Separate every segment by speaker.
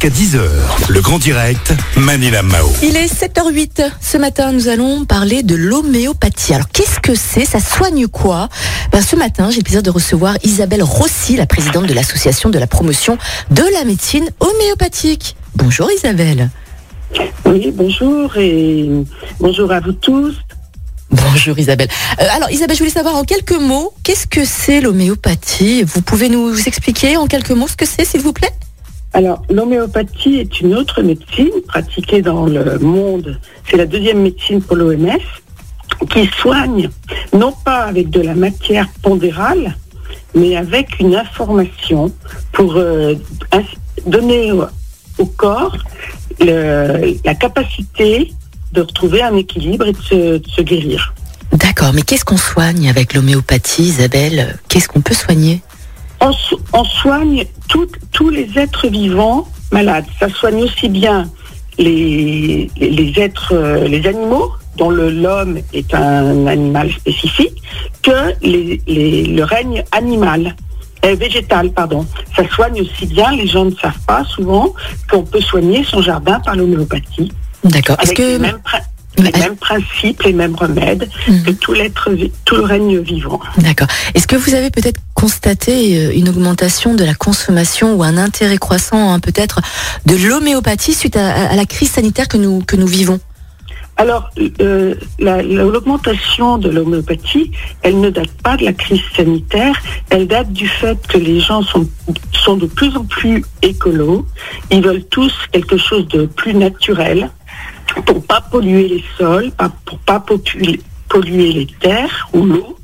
Speaker 1: jusqu'à 10h. Le grand direct, Manila Mao.
Speaker 2: Il est 7h08. Ce matin, nous allons parler de l'homéopathie. Alors, qu'est-ce que c'est? Ça soigne quoi? Ben, Ce matin, j'ai le plaisir de recevoir Isabelle Rossi, la présidente de l'association de la promotion de la médecine homéopathique. Bonjour Isabelle.
Speaker 3: Oui, bonjour et bonjour à vous tous.
Speaker 2: Bonjour Isabelle. Euh, alors Isabelle, je voulais savoir en quelques mots, qu'est-ce que c'est l'homéopathie? Vous pouvez nous expliquer en quelques mots ce que c'est, s'il vous plaît?
Speaker 3: Alors, l'homéopathie est une autre médecine pratiquée dans le monde. C'est la deuxième médecine pour l'OMS qui soigne non pas avec de la matière pondérale, mais avec une information pour euh, donner au, corps la capacité de retrouver un équilibre et de se guérir.
Speaker 2: D'accord, mais qu'est-ce qu'on soigne avec l'homéopathie, Isabelle? Qu'est-ce qu'on peut soigner?
Speaker 3: On, so- on soigne tout- tous les êtres vivants malades. Ça soigne aussi bien les, les- les êtres, euh, les animaux, dont l'homme est un animal spécifique, que les- les- le règne animal. euh, végétal, pardon. Ça soigne aussi bien, les gens ne savent pas souvent qu'on peut soigner son jardin par l'homéopathie.
Speaker 2: D'accord. Est-ce que
Speaker 3: les mêmes principes, les mêmes remèdes
Speaker 2: Mhm.
Speaker 3: que tout, l'être, tout le règne vivant.
Speaker 2: D'accord. Est-ce que vous avez peut-être constaté euh, une augmentation de la consommation ou un intérêt croissant hein, peut-être de l'homéopathie suite à, à la crise sanitaire que nous que nous vivons?
Speaker 3: Alors, euh, la- la- l'augmentation de l'homéopathie, elle ne date pas de la crise sanitaire, elle date du fait que les gens sont, sont de plus en plus écolos, ils veulent tous quelque chose de plus naturel pour pas polluer les sols, pour pas polluer, les terres ou l'eau.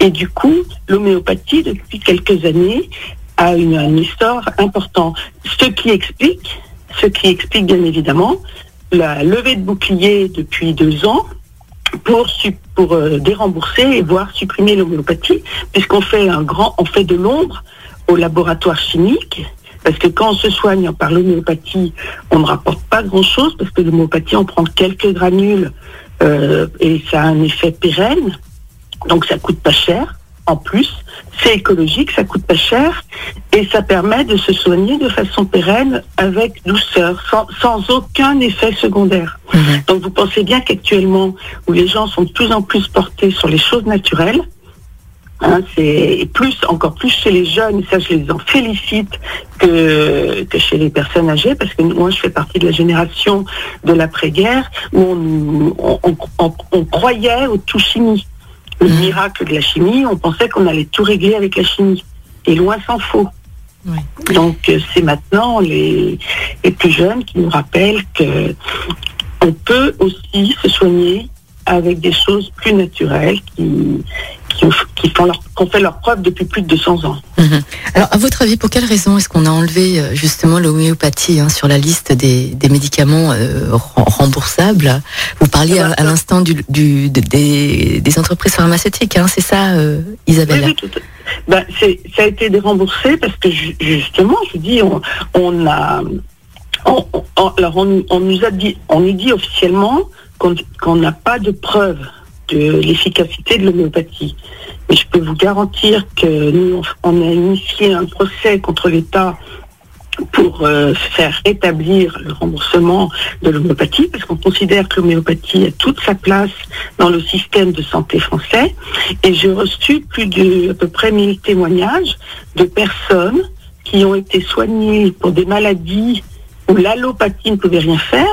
Speaker 3: Et du coup, l'homéopathie, depuis quelques années, a une, un essor important. Ce qui explique, ce qui explique bien évidemment la levée de bouclier depuis deux ans pour, euh, dérembourser et voire supprimer l'homéopathie, puisqu'on fait un grand, on fait de l'ombre au laboratoire chimique. Parce que quand on se soigne par l'homéopathie, on ne rapporte pas grand-chose, parce que l'homéopathie, on prend quelques granules euh, et ça a un effet pérenne. Donc ça coûte pas cher. En plus, c'est écologique, ça coûte pas cher et ça permet de se soigner de façon pérenne avec douceur, sans, sans aucun effet secondaire. Donc vous pensez bien qu'actuellement, où les gens sont de plus en plus portés sur les choses naturelles, hein, c'est et plus, encore plus chez les jeunes, ça je les en félicite, que, que chez les personnes âgées, parce que moi je fais partie de la génération de l'après-guerre, où on, on- on- on- on croyait au tout chimie. Le
Speaker 2: Mhm.
Speaker 3: miracle de la chimie, on pensait qu'on allait tout régler avec la chimie. Et loin s'en faut.
Speaker 2: Oui.
Speaker 3: Donc euh, c'est maintenant les, les plus jeunes qui nous rappellent que on peut aussi se soigner avec des choses plus naturelles qui, qui, qui font leur, qui ont fait leur preuve depuis plus de 200 ans.
Speaker 2: Mhm. Alors, à votre avis, pour quelle raison est-ce qu'on a enlevé euh, justement l'homéopathie hein, sur la liste des, des médicaments euh, rem- remboursables? Vous parliez à, à l'instant du, du- de- des, des entreprises pharmaceutiques, hein, c'est ça, euh, Isabelle?
Speaker 3: Oui, oui, tout à- ben, c'est- ça a été déremboursé parce que ju- justement, je vous dis, on, on a, on, on- alors on, nous a dit, on nous dit officiellement qu'on n'a pas de preuve de l'efficacité de l'homéopathie. Mais je peux vous garantir que nous, on, a initié un procès contre l'État pour euh, faire rétablir le remboursement de l'homéopathie, parce qu'on considère que l'homéopathie a toute sa place dans le système de santé français. Et j'ai reçu plus de à peu près 1000 témoignages de personnes qui ont été soignées pour des maladies où l'allopathie ne pouvait rien faire.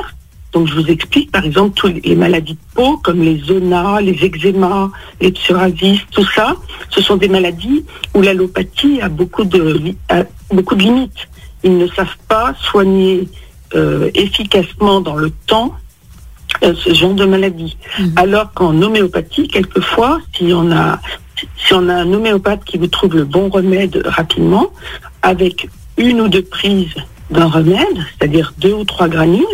Speaker 3: Donc je vous explique par exemple toutes les maladies de peau comme les zonas, les eczémas, les psoriasis, tout ça, ce sont des maladies où l'allopathie a beaucoup de a beaucoup de limites. Ils ne savent pas soigner euh, efficacement dans le temps euh, ce genre de maladie.
Speaker 2: Mhm.
Speaker 3: Alors qu'en homéopathie, quelquefois, si on a si on a un homéopathe qui vous trouve le bon remède rapidement, avec une ou deux prises d'un remède, c'est-à-dire deux ou trois granules,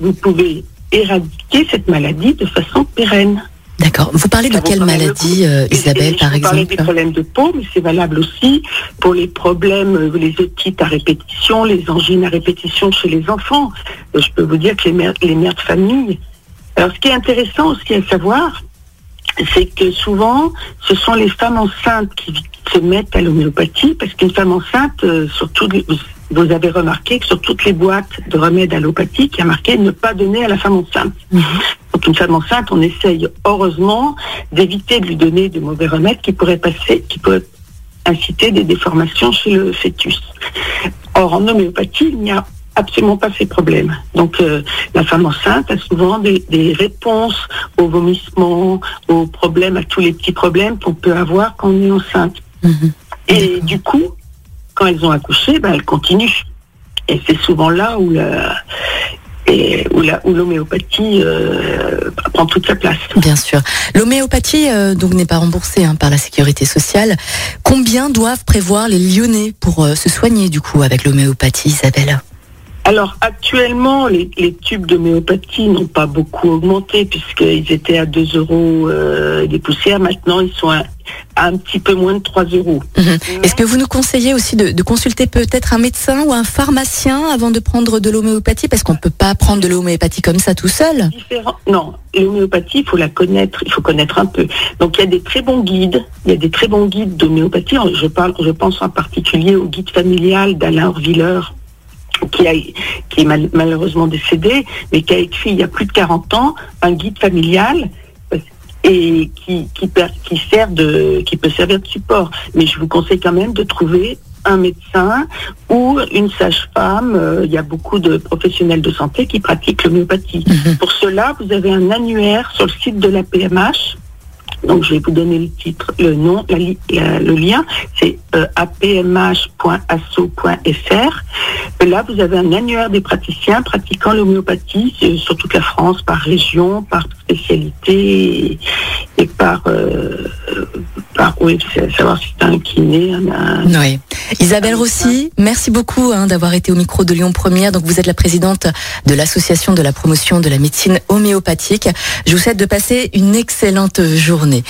Speaker 3: vous pouvez éradiquer cette maladie de façon pérenne.
Speaker 2: D'accord. Vous parlez de quelle maladie, euh, Isabelle, par
Speaker 3: je vous
Speaker 2: exemple
Speaker 3: des problèmes de peau, mais c'est valable aussi pour les problèmes, euh, les otites à répétition, les angines à répétition chez les enfants. Euh, Je peux vous dire que les mères, les mères de famille. Alors, ce qui est intéressant aussi à savoir, c'est que souvent, ce sont les femmes enceintes qui se mettent à l'homéopathie, parce qu'une femme enceinte, euh, surtout, vous avez remarqué que sur toutes les boîtes de remèdes allopathiques, il y a marqué ne pas donner à la femme enceinte.
Speaker 2: Mhm.
Speaker 3: Donc une femme enceinte, on essaye heureusement d'éviter de lui donner de mauvais remèdes qui pourraient passer, qui pourraient inciter des déformations chez le fœtus. Or, en homéopathie, il n'y a absolument pas ces problèmes. Donc, euh, la femme enceinte a souvent des, des réponses aux vomissements, aux problèmes, à tous les petits problèmes qu'on peut avoir quand on est enceinte.
Speaker 2: Mhm.
Speaker 3: Et du coup, quand elles ont accouché, ben, elles continuent. Et c'est souvent là où la et où l'homéopathie euh, prend toute sa place.
Speaker 2: Bien sûr. L'homéopathie euh, donc n'est pas remboursée hein, par la sécurité sociale. Combien doivent prévoir les Lyonnais pour euh, se soigner du coup avec l'homéopathie, Isabelle?
Speaker 3: Alors actuellement, les, les tubes d'homéopathie n'ont pas beaucoup augmenté puisqu'ils étaient à 2 euros des poussières. Maintenant, ils sont à, à un petit peu moins de 3 euros.
Speaker 2: Mhm. Est-ce que vous nous conseillez aussi de, de consulter peut-être un médecin ou un pharmacien avant de prendre de l'homéopathie? Parce qu'on ne peut pas prendre de l'homéopathie comme ça tout seul.
Speaker 3: Différent. Non, l'homéopathie, il faut la connaître, il faut connaître un peu. Donc il y a des très bons guides, il y a des très bons guides d'homéopathie. Je parle, je pense en particulier au guide familial d'Alain Orviller qui, a, qui est mal- malheureusement décédé, mais qui a écrit il y a plus de 40 ans un guide familial et qui, qui, per- qui sert de, qui peut servir de support. Mais je vous conseille quand même de trouver un médecin ou une sage-femme. Euh, Il y a beaucoup de professionnels de santé qui pratiquent l'homéopathie.
Speaker 2: Mhm.
Speaker 3: Pour cela, vous avez un annuaire sur le site de la PMH. Donc, je vais vous donner le titre, le nom, la li- la- le lien. C'est euh, apmh.asso.fr. Là, vous avez un annuaire des praticiens pratiquant l'homéopathie c'est sur toute la France, par région, par spécialité et, et par, euh, par oui, savoir si c'est un kiné, un, un-
Speaker 2: Oui. Isabelle Rossi, merci beaucoup hein, d'avoir été au micro de Lyon Première. Donc vous êtes la présidente de l'association de la promotion de la médecine homéopathique. Je vous souhaite de passer une excellente journée.